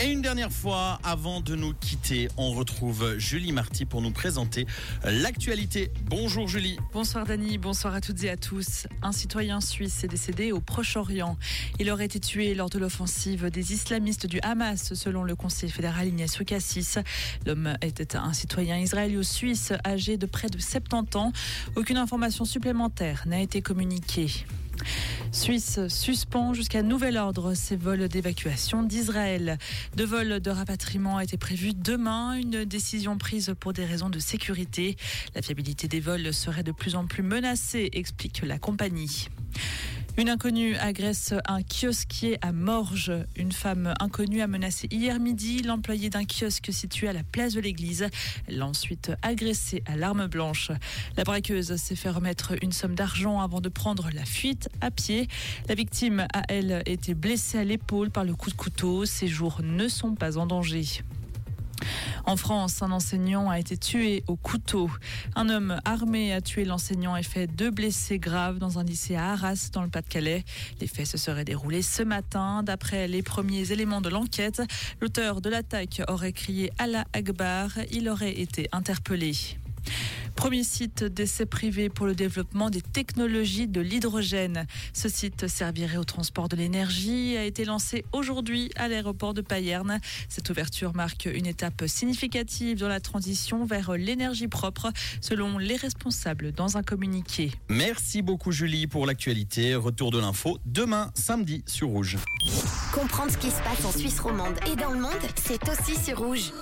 Et une dernière fois, avant de nous quitter, on retrouve Julie Marty pour nous présenter l'actualité. Bonjour Julie. Bonsoir Dani, bonsoir à toutes et à tous. Un citoyen suisse est décédé au Proche-Orient. Il aurait été tué lors de l'offensive des islamistes du Hamas, selon le conseil fédéral Ignacio Cassis. L'homme était un citoyen israélo-suisse âgé de près de 70 ans. Aucune information supplémentaire n'a été communiquée. Suisse suspend jusqu'à nouvel ordre ses vols d'évacuation d'Israël. Deux vols de rapatriement étaient prévus demain, une décision prise pour des raisons de sécurité. La fiabilité des vols serait de plus en plus menacée, explique la compagnie. Une inconnue agresse un kiosquier à Morges. Une femme inconnue a menacé hier midi l'employé d'un kiosque situé à la place de l'église. Elle l'a ensuite agressé à l'arme blanche. La braqueuse s'est fait remettre une somme d'argent avant de prendre la fuite à pied. La victime a, elle, été blessée à l'épaule par le coup de couteau. Ses jours ne sont pas en danger. En France, un enseignant a été tué au couteau. Un homme armé a tué l'enseignant et fait deux blessés graves dans un lycée à Arras, dans le Pas-de-Calais. Les faits se seraient déroulés ce matin. D'après les premiers éléments de l'enquête, l'auteur de l'attaque aurait crié Allah Akbar. Il aurait été interpellé. Premier site d'essai privé pour le développement des technologies de l'hydrogène. Ce site servirait au transport de l'énergie et a été lancé aujourd'hui à l'aéroport de Payerne. Cette ouverture marque une étape significative dans la transition vers l'énergie propre, selon les responsables dans un communiqué. Merci beaucoup Julie pour l'actualité. Retour de l'info demain samedi sur Rouge. Comprendre ce qui se passe en Suisse romande et dans le monde, c'est aussi sur Rouge.